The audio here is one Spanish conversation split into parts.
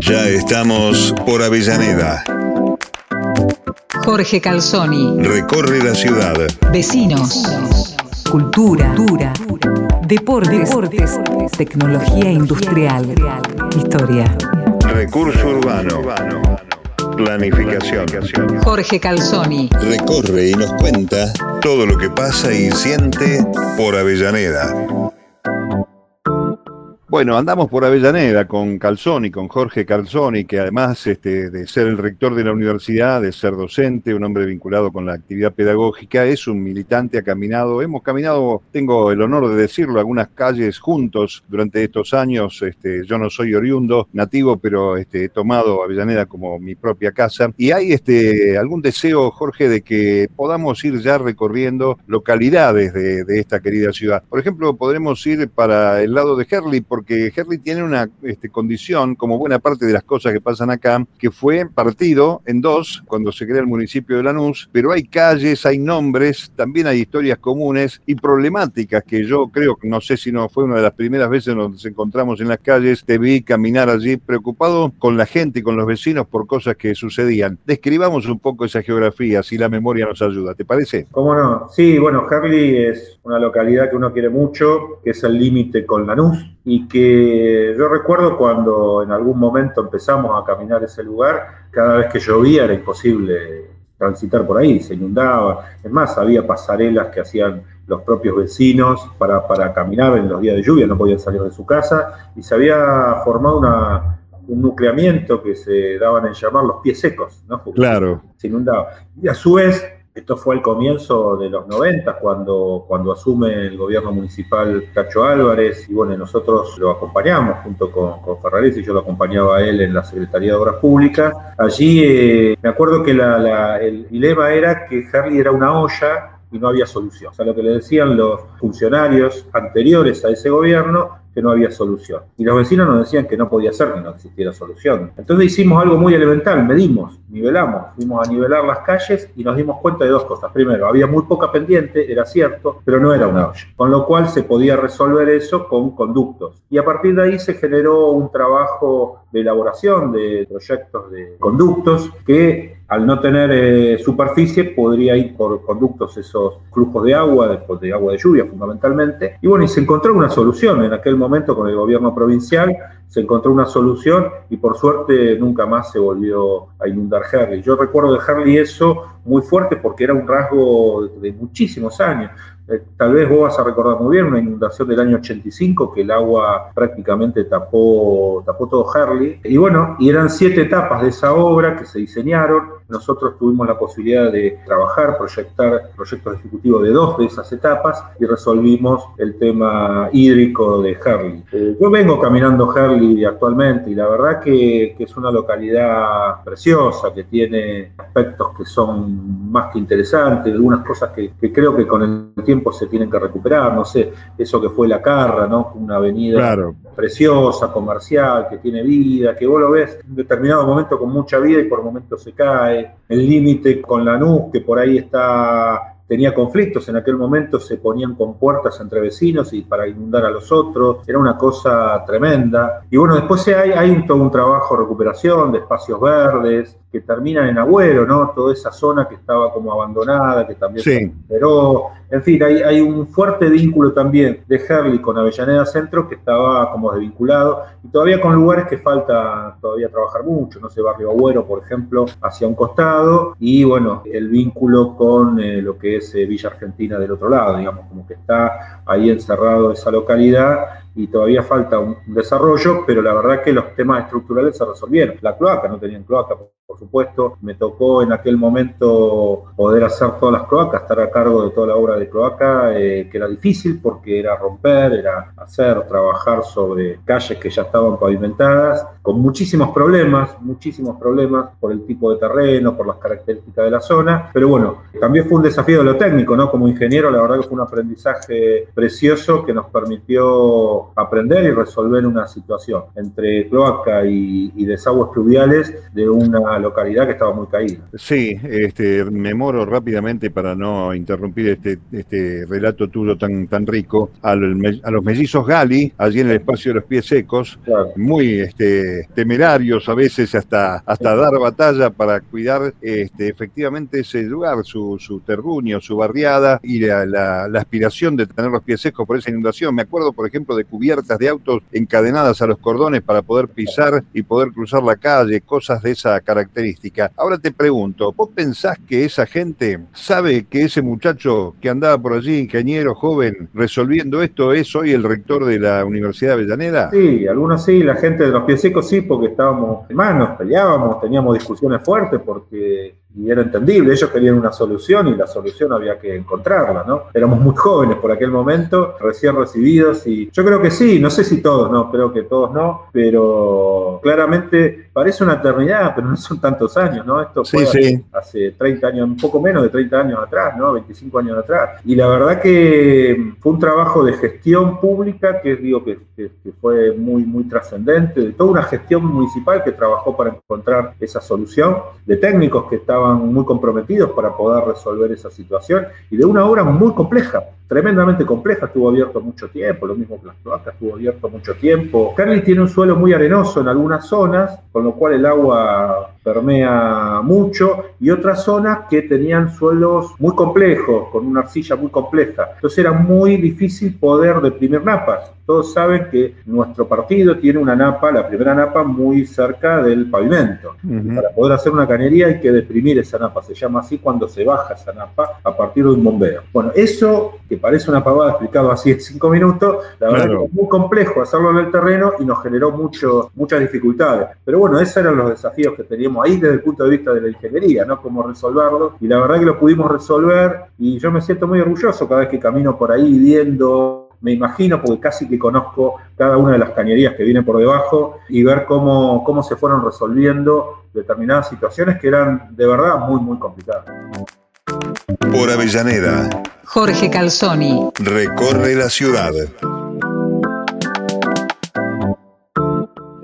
Ya estamos por Avellaneda. Jorge Calzoni. Recorre la ciudad. Vecinos. Cultura, dura, deportes, deportes, tecnología industrial, historia. Recurso urbano. Planificación. Jorge Calzoni. Recorre y nos cuenta todo lo que pasa y siente por Avellaneda. Bueno, andamos por Avellaneda con Calzoni, con Jorge Calzoni, que además este, de ser el rector de la universidad, de ser docente, un hombre vinculado con la actividad pedagógica, es un militante, ha caminado, hemos caminado, tengo el honor de decirlo, algunas calles juntos durante estos años. Este, yo no soy oriundo, nativo, pero este, he tomado Avellaneda como mi propia casa. Y hay este, algún deseo, Jorge, de que podamos ir ya recorriendo localidades de, esta querida ciudad. Por ejemplo, podremos ir para el lado de Herley, porque Herley tiene una este, condición, como buena parte de las cosas que pasan acá, que fue partido en dos cuando se crea el municipio de Lanús, pero hay calles, hay nombres, también hay historias comunes y problemáticas que yo creo, no sé si no fue una de las primeras veces donde nos encontramos en las calles, te vi caminar allí preocupado con la gente y con los vecinos por cosas que sucedían. Describamos un poco esa geografía, si la memoria nos ayuda, ¿te parece? ¿Cómo no? Sí, bueno, Herley es una localidad que uno quiere mucho, que es el límite con Lanús y que yo recuerdo cuando en algún momento empezamos a caminar ese lugar, cada vez que llovía era imposible transitar por ahí, se inundaba. Es más, había pasarelas que hacían los propios vecinos para, para caminar en los días de lluvia, no podían salir de su casa, y se había formado una, un nucleamiento que se daban en llamar los pies secos, ¿no? Porque Claro. Se inundaba. Y a su vez, esto fue al comienzo de los 90, cuando, cuando asume el gobierno municipal Cacho Álvarez, y bueno, nosotros lo acompañamos junto con, con Ferraresi, yo lo acompañaba a él en la Secretaría de Obras Públicas. Allí eh, me acuerdo que la- el dilema era que Harley era una olla y no había solución. O sea, lo que le decían los funcionarios anteriores a ese gobierno, que no había solución. Y los vecinos nos decían que no podía ser que no existiera solución. Entonces hicimos algo muy elemental, medimos, nivelamos, fuimos a nivelar las calles y nos dimos cuenta de dos cosas. Primero, había muy poca pendiente, era cierto, pero no era una olla. Con lo cual se podía resolver eso con conductos. Y a partir de ahí se generó un trabajo de elaboración de proyectos de conductos que al no tener eh, superficie podría ir por conductos esos flujos de agua, de, de agua de lluvia fundamentalmente. Y bueno, y se encontró una solución en aquel momento con el gobierno provincial, se encontró una solución y por suerte nunca más se volvió a inundar Herley. Yo recuerdo de Herley eso muy fuerte porque era un rasgo de muchísimos años. Eh, Tal vez vos vas a recordar muy bien una inundación del año 85 que el agua prácticamente tapó, tapó todo Herley. Y bueno, y eran siete etapas de esa obra que se diseñaron. Nosotros tuvimos la posibilidad de trabajar, proyectar proyectos ejecutivos de dos de esas etapas y resolvimos el tema hídrico de Herley. Eh, yo vengo caminando Herley actualmente y la verdad que, que es una localidad preciosa, que tiene aspectos que son más que interesantes, algunas cosas que, que creo que con el tiempo se tienen que recuperar, no sé, eso que fue La Carra, ¿no? Una avenida Claro. Preciosa, comercial, que tiene vida, que vos lo ves en determinado momento con mucha vida y por momentos se cae. El límite con Lanús, que por ahí está tenía conflictos, en aquel momento se ponían con puertas entre vecinos y para inundar a los otros, era una cosa tremenda. Y bueno, después hay, hay todo un trabajo de recuperación de espacios verdes que terminan en Agüero, ¿no? Toda esa zona que estaba como abandonada, que también Sí. se recuperó. En fin, hay, hay un fuerte vínculo también de Herley con Avellaneda Centro que estaba como desvinculado y todavía con lugares que falta todavía trabajar mucho, no sé, Barrio Agüero, por ejemplo, hacia un costado y bueno, el vínculo con eh, lo que es eh, Villa Argentina del otro lado, digamos, como que está ahí encerrado esa localidad y todavía falta un desarrollo, pero la verdad que los temas estructurales se resolvieron. La cloaca, no tenían cloaca, por, supuesto. Me tocó en aquel momento poder hacer todas las cloacas, estar a cargo de toda la obra de cloaca, eh, que era difícil porque era romper, era hacer, trabajar sobre calles que ya estaban pavimentadas, con muchísimos problemas, muchísimos problemas por el tipo de terreno, por las características de la zona, pero bueno, también fue un desafío de lo técnico, ¿no? Como ingeniero, la verdad que fue un aprendizaje precioso que nos permitió aprender y resolver una situación entre cloaca y, y desagües pluviales de una localidad que estaba muy caída. Sí, este, me moro rápidamente para no interrumpir este, este relato tuyo tan, tan rico. Al, a los mellizos Gali, allí en el espacio de los pies secos, Claro. muy este, temerarios a veces hasta, hasta dar batalla para cuidar este, efectivamente ese lugar, su, su terruño, su barriada y la, la- la aspiración de tener los pies secos por esa inundación. Me acuerdo, por ejemplo, de cubiertas de autos encadenadas a los cordones para poder pisar y poder cruzar la calle, cosas de esa característica. Ahora te pregunto, ¿vos pensás que esa gente sabe que ese muchacho que andaba por allí, ingeniero joven, resolviendo esto, es hoy el rector de la Universidad de Avellaneda? Sí, algunos sí, la gente de los pies secos sí, porque estábamos hermanos, peleábamos, teníamos discusiones fuertes porque y era entendible, ellos querían una solución y la solución había que encontrarla, ¿no? Éramos muy jóvenes por aquel momento, recién recibidos y yo creo que sí, no sé si todos, no, creo que todos no, pero claramente parece una eternidad, pero no son tantos años, ¿no? Esto Sí, fue sí. hace 30 años, un poco menos de 30 años atrás, ¿no? 25 años atrás. Y la verdad que fue un trabajo de gestión pública que digo que, que- que fue muy, muy trascendente, de toda una gestión municipal que trabajó para encontrar esa solución, de técnicos que estaban muy comprometidos para poder resolver esa situación y de una obra muy compleja, tremendamente compleja, estuvo abierto mucho tiempo, lo mismo que las cloacas, estuvo abierto mucho tiempo. Carly tiene un suelo muy arenoso en algunas zonas, con lo cual el agua permea mucho, y otras zonas que tenían suelos muy complejos, con una arcilla muy compleja. Entonces era muy difícil poder deprimir napas. Todos saben que nuestro partido tiene una napa, la primera napa, muy cerca del pavimento. Ujú. Para poder hacer una cañería hay que deprimir esa napa, se llama así cuando se baja esa napa a partir de un bombeo. Bueno, eso que parece una pavada explicado así en cinco minutos, la verdad Claro. que es muy complejo hacerlo en el terreno y nos generó mucho, muchas dificultades. Pero bueno, esos eran los desafíos que teníamos ahí desde el punto de vista de la ingeniería, ¿no? Cómo resolverlo. Y la verdad que lo pudimos resolver y yo me siento muy orgulloso cada vez que camino por ahí viendo me imagino, porque casi que conozco cada una de las cañerías que vienen por debajo y ver cómo, cómo se fueron resolviendo determinadas situaciones que eran de verdad muy, muy complicadas. Por Avellaneda, Jorge Calzoni. recorre la ciudad.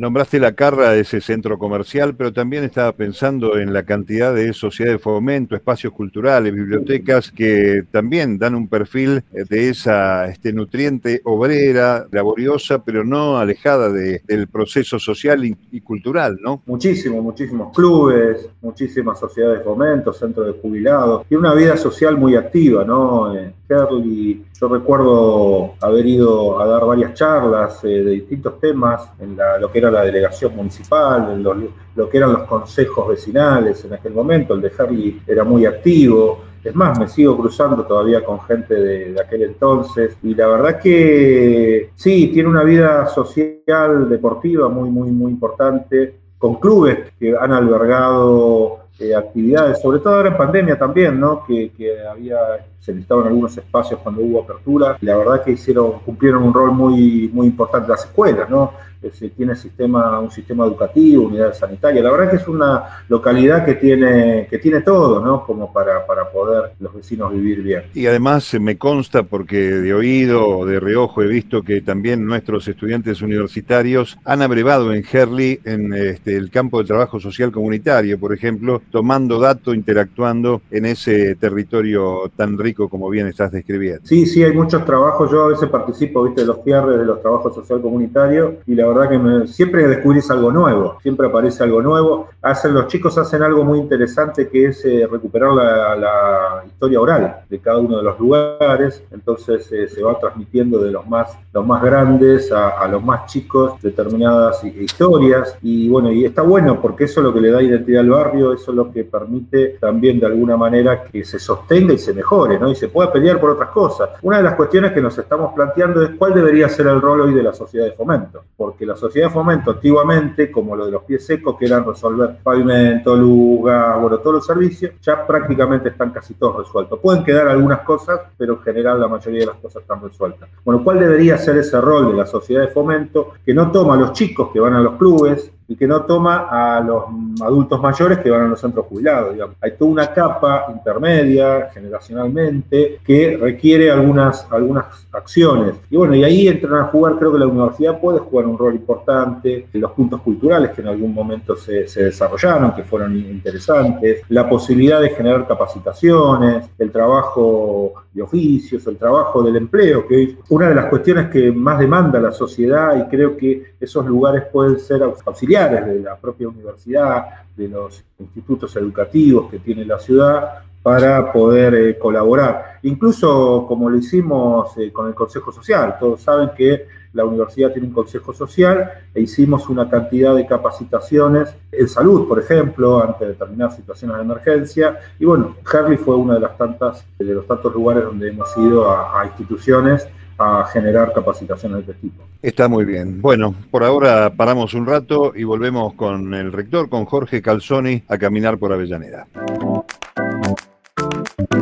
Nombraste la Carra, ese centro comercial, pero también estaba pensando en la cantidad de sociedades de fomento, espacios culturales, bibliotecas que también dan un perfil de esa este, nutriente obrera, laboriosa, pero no alejada de- del proceso social y, cultural, ¿no? Muchísimos, muchísimos clubes, muchísimas sociedades de fomento, centros de jubilados, y una vida social muy activa, ¿no? Eh, Herli, yo recuerdo haber ido a dar varias charlas eh, de distintos temas en la- lo que era la delegación municipal, lo, lo que eran los consejos vecinales en aquel momento, el de Herli era muy activo, es más, me sigo cruzando todavía con gente de, de aquel entonces y la verdad que sí, tiene una vida social, deportiva muy, muy, muy importante, con clubes que han albergado eh, actividades, sobre todo ahora en pandemia también, ¿no? Que, que había, se necesitaban algunos espacios cuando hubo apertura la verdad que hicieron, cumplieron un rol muy, muy importante las escuelas, ¿no? Se tiene sistema, un sistema educativo, unidades sanitarias. La verdad que es una localidad que tiene, que tiene todo, ¿no? Como para, para poder los vecinos vivir bien. Y además eh, me consta, porque de oído o de reojo he visto que también nuestros estudiantes universitarios han abrevado en Herli en este, el campo de trabajo social comunitario, por ejemplo, tomando datos, interactuando en ese territorio tan rico como bien estás describiendo. Sí, sí, hay muchos trabajos. Yo a veces participo, viste, de los cierres de los trabajos social comunitarios y la verdad que me- siempre descubrís algo nuevo, siempre aparece algo nuevo. Hacen, los chicos hacen algo muy interesante que es eh, recuperar la, historia oral de cada uno de los lugares. Entonces eh, se va transmitiendo de los más, los más grandes a, a los más chicos determinadas hi- historias. Y bueno, y está bueno porque eso es lo que le da identidad al barrio, eso es lo que permite también de alguna manera que se sostenga y se mejore, ¿no? Y se pueda pelear por otras cosas. Una de las cuestiones que nos estamos planteando es cuál debería ser el rol hoy de la sociedad de fomento. Porque la sociedad de fomento antiguamente, como lo de los pies secos, que eran resolver pavimento, luz, gas, bueno, todos los servicios, ya prácticamente están casi todos resueltos. Pueden quedar algunas cosas, pero en general la mayoría de las cosas están resueltas. Bueno, ¿cuál debería ser ese rol de la sociedad de fomento que no toma a los chicos que van a los clubes, y que no toma a los adultos mayores que van a los centros jubilados. Hay toda una capa intermedia, generacionalmente, que requiere algunas, algunas acciones. Y bueno, y ahí entran a jugar, creo que la universidad puede jugar un rol importante, los puntos culturales que en algún momento se, se desarrollaron, que fueron interesantes, la posibilidad de generar capacitaciones, el trabajo de oficios, el trabajo del empleo, que es una de las cuestiones que más demanda la sociedad y creo que esos lugares pueden ser auxiliares de la propia universidad, de los institutos educativos que tiene la ciudad para poder eh, colaborar. Incluso como lo hicimos eh, con el Consejo Social, todos saben que la universidad tiene un consejo social e hicimos una cantidad de capacitaciones en salud, por ejemplo, ante determinadas situaciones de emergencia. Y bueno, Harley fue una de las tantas, de los tantos lugares donde hemos ido a, instituciones a generar capacitaciones de este tipo. Está muy bien. Bueno, por ahora paramos un rato y volvemos con el rector, con Jorge Calzoni, a caminar por Avellaneda.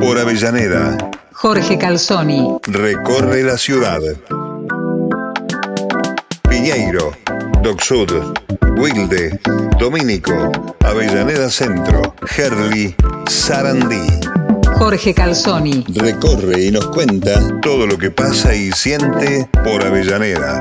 Por Avellaneda. Jorge Calzoni. Recorre la ciudad. Piñeiro, Doc Sud, Wilde, Domínico, Avellaneda Centro, Herli, Sarandí. Jorge Calzoni. Recorre y nos cuenta todo lo que pasa y siente por Avellaneda.